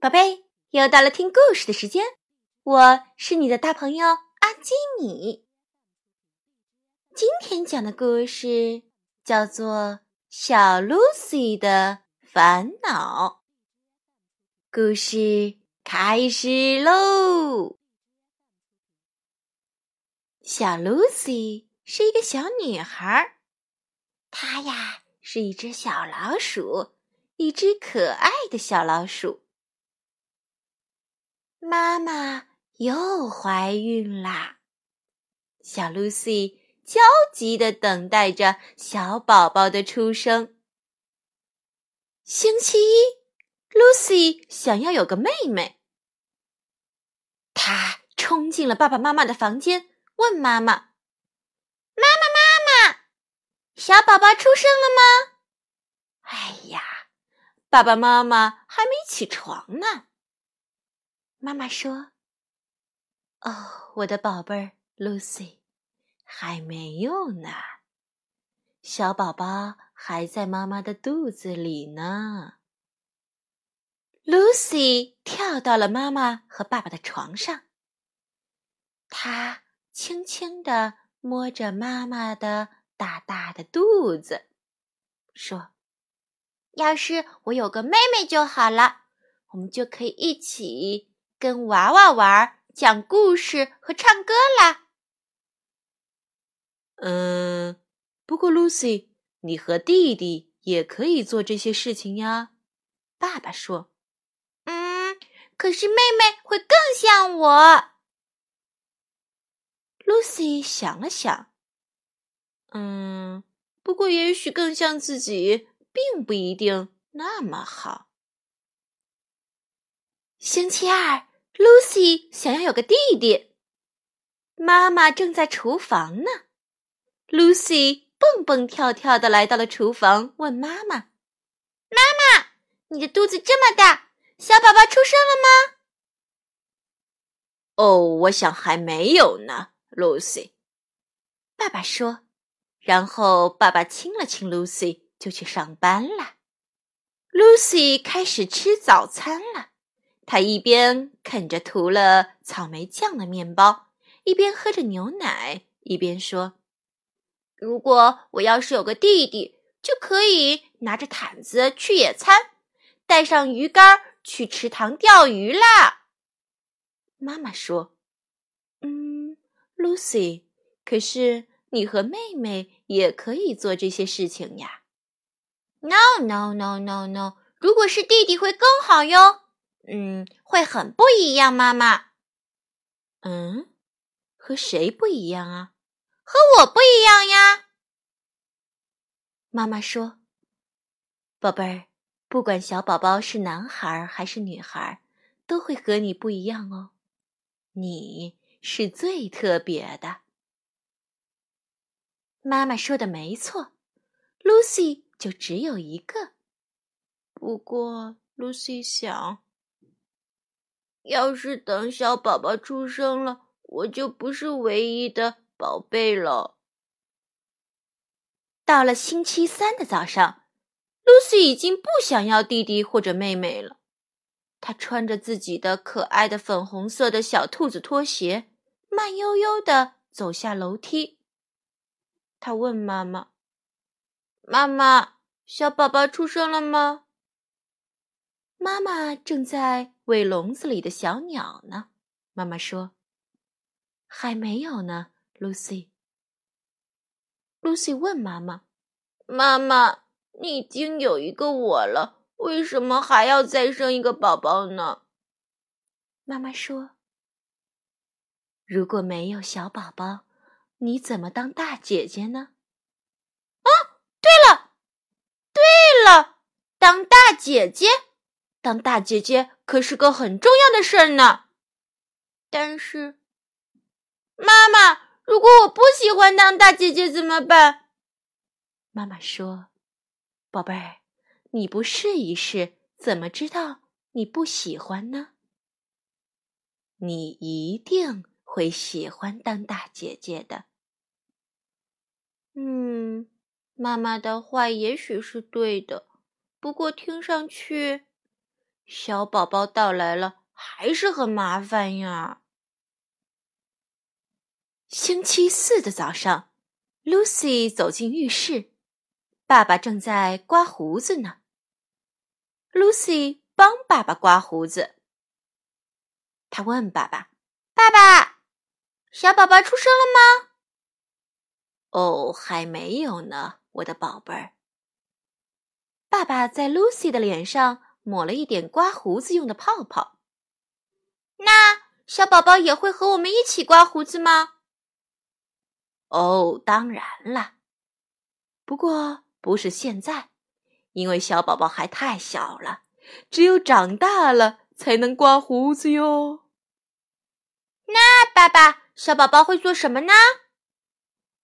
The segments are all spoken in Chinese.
宝贝，又到了听故事的时间，我是你的大朋友阿基米。今天讲的故事叫做《小露西的烦恼》。故事开始喽！小露西是一个小女孩，她呀是一只小老鼠，一只可爱的小老鼠。妈妈又怀孕啦！小露西焦急的等待着小宝宝的出生。星期一，露西想要有个妹妹，她冲进了爸爸妈妈的房间，问妈妈：“妈妈，妈妈，小宝宝出生了吗？”哎呀，爸爸妈妈还没起床呢。妈妈说：“哦，我的宝贝儿，Lucy，还没有呢，小宝宝还在妈妈的肚子里呢。”Lucy 跳到了妈妈和爸爸的床上，她轻轻地摸着妈妈的大大的肚子，说：“要是我有个妹妹就好了，我们就可以一起。”跟娃娃玩、讲故事和唱歌啦。嗯，不过 Lucy，你和弟弟也可以做这些事情呀。爸爸说：“嗯，可是妹妹会更像我。”Lucy 想了想，嗯，不过也许更像自己，并不一定那么好。星期二。Lucy 想要有个弟弟，妈妈正在厨房呢。Lucy 蹦蹦跳跳的来到了厨房，问妈妈：“妈妈，你的肚子这么大，小宝宝出生了吗？”“哦，我想还没有呢。”Lucy 爸爸说。然后爸爸亲了亲 Lucy，就去上班了。Lucy 开始吃早餐了。他一边啃着涂了草莓酱的面包，一边喝着牛奶，一边说：“如果我要是有个弟弟，就可以拿着毯子去野餐，带上鱼竿去池塘钓鱼啦。”妈妈说：“嗯，Lucy，可是你和妹妹也可以做这些事情呀。”“No，No，No，No，No，如果是弟弟会更好哟。”嗯，会很不一样，妈妈。嗯，和谁不一样啊？和我不一样呀。妈妈说：“宝贝儿，不管小宝宝是男孩还是女孩，都会和你不一样哦。你是最特别的。”妈妈说的没错，Lucy 就只有一个。不过，Lucy 想。要是等小宝宝出生了，我就不是唯一的宝贝了。到了星期三的早上，Lucy 已经不想要弟弟或者妹妹了。她穿着自己的可爱的粉红色的小兔子拖鞋，慢悠悠的走下楼梯。她问妈妈：“妈妈，小宝宝出生了吗？”妈妈正在喂笼子里的小鸟呢。妈妈说：“还没有呢，Lucy。” Lucy 问妈妈：“妈妈，你已经有一个我了，为什么还要再生一个宝宝呢？”妈妈说：“如果没有小宝宝，你怎么当大姐姐呢？”啊，对了，对了，当大姐姐。当大姐姐可是个很重要的事儿呢。但是，妈妈，如果我不喜欢当大姐姐怎么办？妈妈说：“宝贝儿，你不试一试，怎么知道你不喜欢呢？你一定会喜欢当大姐姐的。”嗯，妈妈的话也许是对的，不过听上去……小宝宝到来了还是很麻烦呀。星期四的早上，Lucy 走进浴室，爸爸正在刮胡子呢。Lucy 帮爸爸刮胡子，他问爸爸：“爸爸，小宝宝出生了吗？”“哦，还没有呢，我的宝贝儿。”爸爸在 Lucy 的脸上抹了一点刮胡子用的泡泡。那小宝宝也会和我们一起刮胡子吗？哦，当然了，不过不是现在，因为小宝宝还太小了，只有长大了才能刮胡子哟。那爸爸，小宝宝会做什么呢？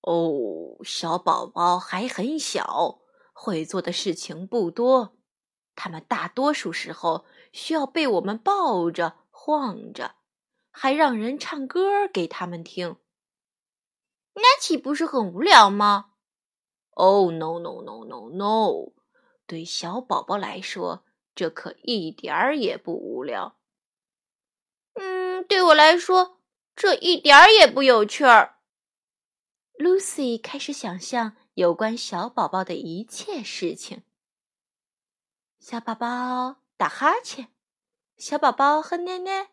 哦，小宝宝还很小，会做的事情不多，他们大多数时候需要被我们抱着、晃着，还让人唱歌给他们听。那岂不是很无聊吗？Oh no no no no no！对小宝宝来说，这可一点儿也不无聊。嗯，对我来说，这一点儿也不有趣儿。Lucy 开始想象有关小宝宝的一切事情：小宝宝打哈欠，小宝宝喝奶奶，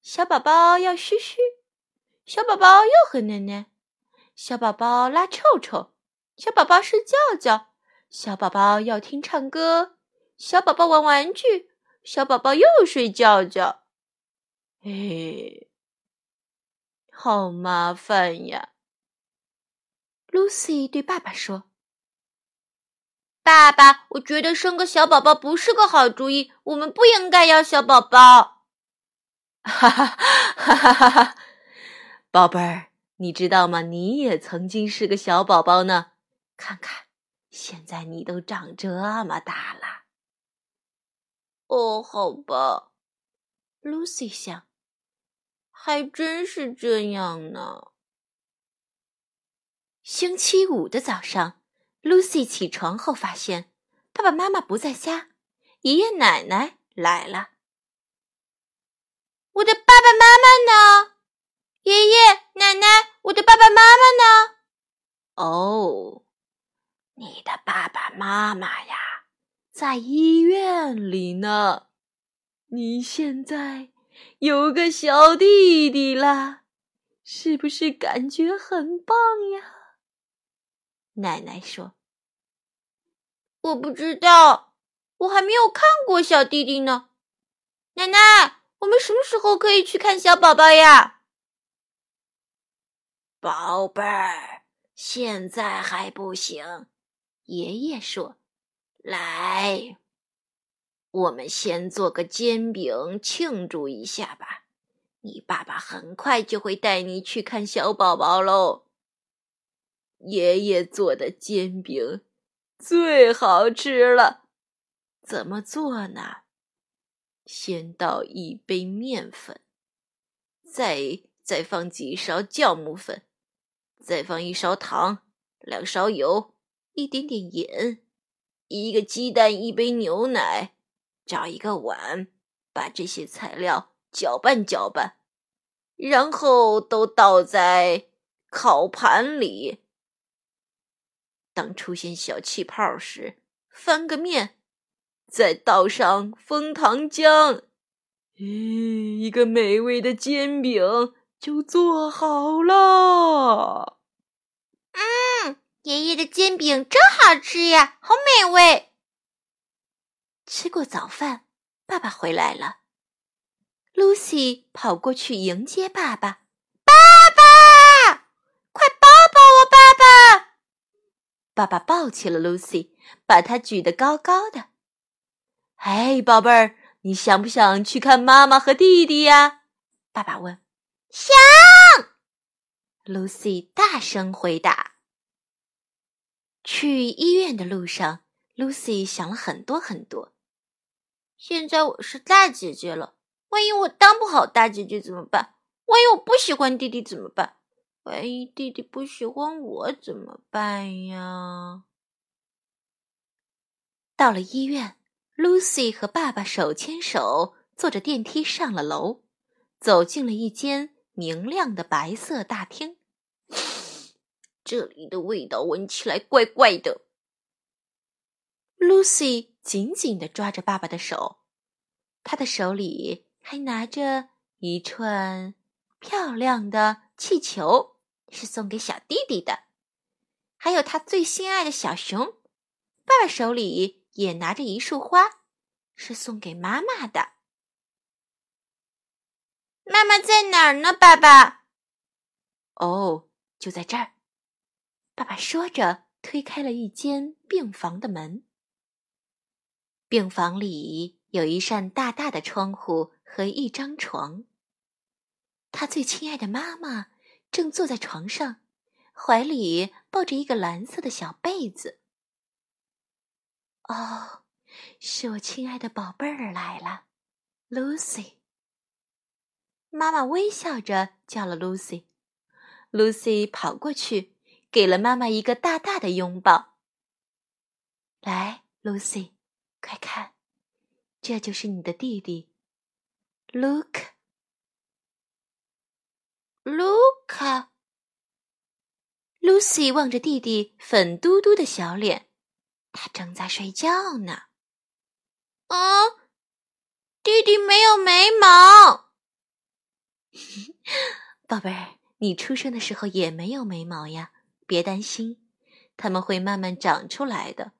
小宝宝要嘘嘘，小宝宝又喝奶奶。小宝宝拉臭臭，小宝宝睡觉觉，小宝宝要听唱歌，小宝宝玩玩具，小宝宝又睡觉觉。哎，好麻烦呀！Lucy 对爸爸说：“爸爸，我觉得生个小宝宝不是个好主意，我们不应该要小宝宝。”哈哈哈哈哈哈，宝贝儿。你知道吗？你也曾经是个小宝宝呢。看看，现在你都长这么大了。哦，好吧，Lucy 想，还真是这样呢。星期五的早上，Lucy 起床后发现爸爸妈妈不在家，爷爷奶奶来了。我的爸爸妈妈呢？爷爷奶奶，我的爸爸妈妈呢？哦，你的爸爸妈妈呀，在医院里呢。你现在有个小弟弟啦，是不是感觉很棒呀？奶奶说：“我不知道，我还没有看过小弟弟呢。”奶奶，我们什么时候可以去看小宝宝呀？宝贝儿，现在还不行。爷爷说：“来，我们先做个煎饼庆祝一下吧。你爸爸很快就会带你去看小宝宝喽。”爷爷做的煎饼最好吃了。怎么做呢？先倒一杯面粉，再再放几勺酵母粉。再放一勺糖，两勺油，一点点盐，一个鸡蛋，一杯牛奶，找一个碗，把这些材料搅拌搅拌，然后都倒在烤盘里。当出现小气泡时，翻个面，再倒上枫糖浆，咦，一个美味的煎饼就做好了。嗯，爷爷的煎饼真好吃呀，好美味。吃过早饭，爸爸回来了。Lucy 跑过去迎接爸爸，爸爸，快抱抱我爸爸！爸爸抱起了 Lucy，把她举得高高的。哎，宝贝儿，你想不想去看妈妈和弟弟呀？爸爸问。想。Lucy 大声回答。去医院的路上，Lucy 想了很多很多。现在我是大姐姐了，万一我当不好大姐姐怎么办？万一我不喜欢弟弟怎么办？万一弟弟不喜欢我怎么办呀？到了医院 Lucy 和爸爸手牵手坐着电梯上了楼，走进了一间明亮的白色大厅。这里的味道闻起来怪怪的。Lucy 紧紧地抓着爸爸的手，他的手里还拿着一串漂亮的气球，是送给小弟弟的。还有他最心爱的小熊。爸爸手里。也拿着一束花，是送给妈妈的。妈妈在哪儿呢？爸爸？哦，就在这儿。爸爸说着，推开了一间病房的门。病房里有一扇大大的窗户和一张床。他最亲爱的妈妈正坐在床上，怀里抱着一个蓝色的小被子。哦，是我亲爱的宝贝儿来了，Lucy。妈妈微笑着叫了 Lucy。Lucy 跑过去，给了妈妈一个大大的拥抱。来，Lucy，快看，这就是你的弟弟，Luke。Luke。Lucy 望着弟弟粉嘟嘟的小脸。他正在睡觉呢。啊，弟弟没有眉毛。宝贝儿，你出生的时候也没有眉毛呀，别担心，他们会慢慢长出来的。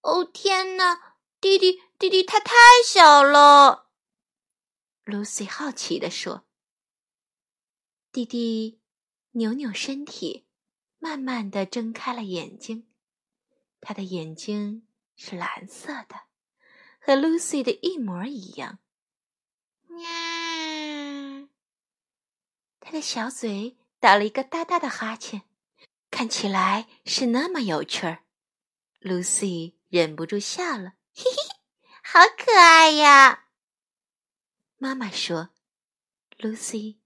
哦天哪，弟弟，弟弟他太小了。Lucy 好奇地说：“弟弟，扭扭身体，慢慢的睁开了眼睛。”他的眼睛是蓝色的，和 Lucy 的一模一样。呀，他的小嘴打了一个大大的哈欠，看起来是那么有趣儿。Lucy 忍不住笑了，嘿嘿，好可爱呀！妈妈说：“Lucy，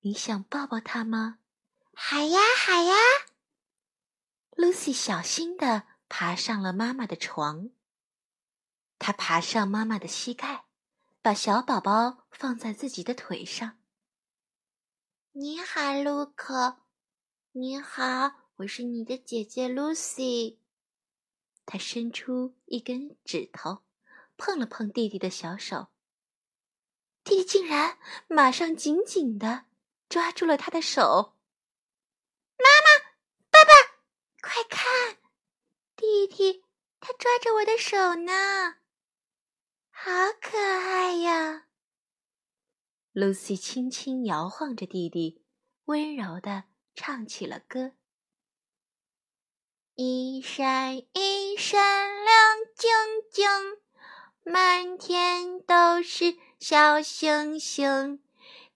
你想抱抱他吗？”“好呀，好呀。”Lucy 小心的。爬上了妈妈的床。她爬上妈妈的膝盖，把小宝宝放在自己的腿上。你好，卢克。你好，我是你的姐姐 Lucy。他伸出一根指头，碰了碰弟弟的小手。弟弟竟然马上紧紧的抓住了他的手。妈妈，爸爸，快看！弟弟，他抓着我的手呢，好可爱呀！Lucy 轻轻摇晃着弟弟，温柔的唱起了歌：一闪一闪亮晶晶，满天都是小星星，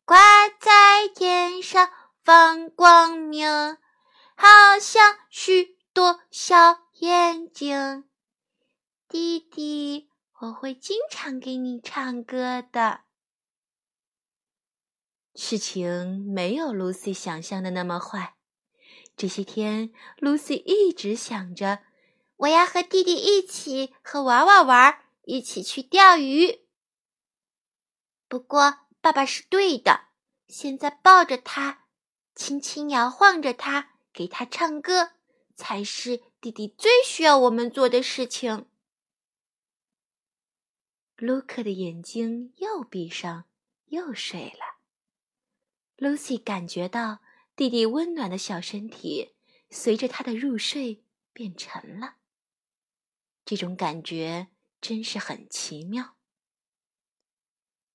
挂在天上放光明，好像许多小。眼睛，弟弟，我会经常给你唱歌的。事情没有 Lucy 想象的那么坏。这些天，Lucy 一直想着，我要和弟弟一起和娃娃玩，一起去钓鱼。不过，爸爸是对的，现在抱着他，轻轻摇晃着他，给他唱歌。才是弟弟最需要我们做的事情。卢克的眼睛又闭上，又睡了。Lucy 感觉到弟弟温暖的小身体随着他的入睡变沉了。这种感觉真是很奇妙。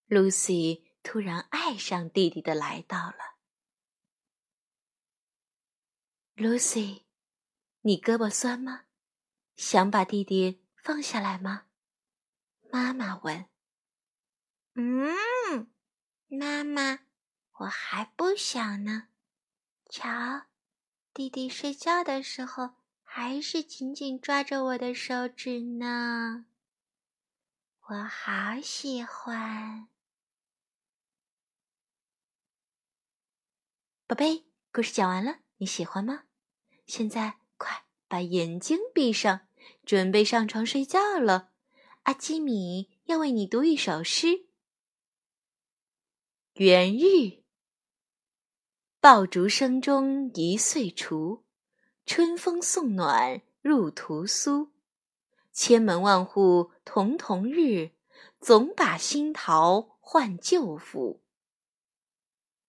Lucy 突然爱上弟弟的来到了。Lucy。你胳膊酸吗？想把弟弟放下来吗？妈妈问。嗯，妈妈，我还不想呢。瞧，弟弟睡觉的时候还是紧紧抓着我的手指呢。我好喜欢。宝贝，故事讲完了，你喜欢吗？现在。快把眼睛闭上，准备上床睡觉了。阿基米要为你读一首诗。元日，爆竹声中一岁除，春风送暖入屠苏。千门万户曈曈日，总把新桃换旧符。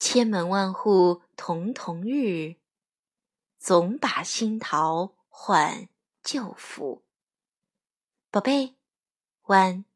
千门万户瞳瞳日，总把新桃换旧符。宝贝，晚安。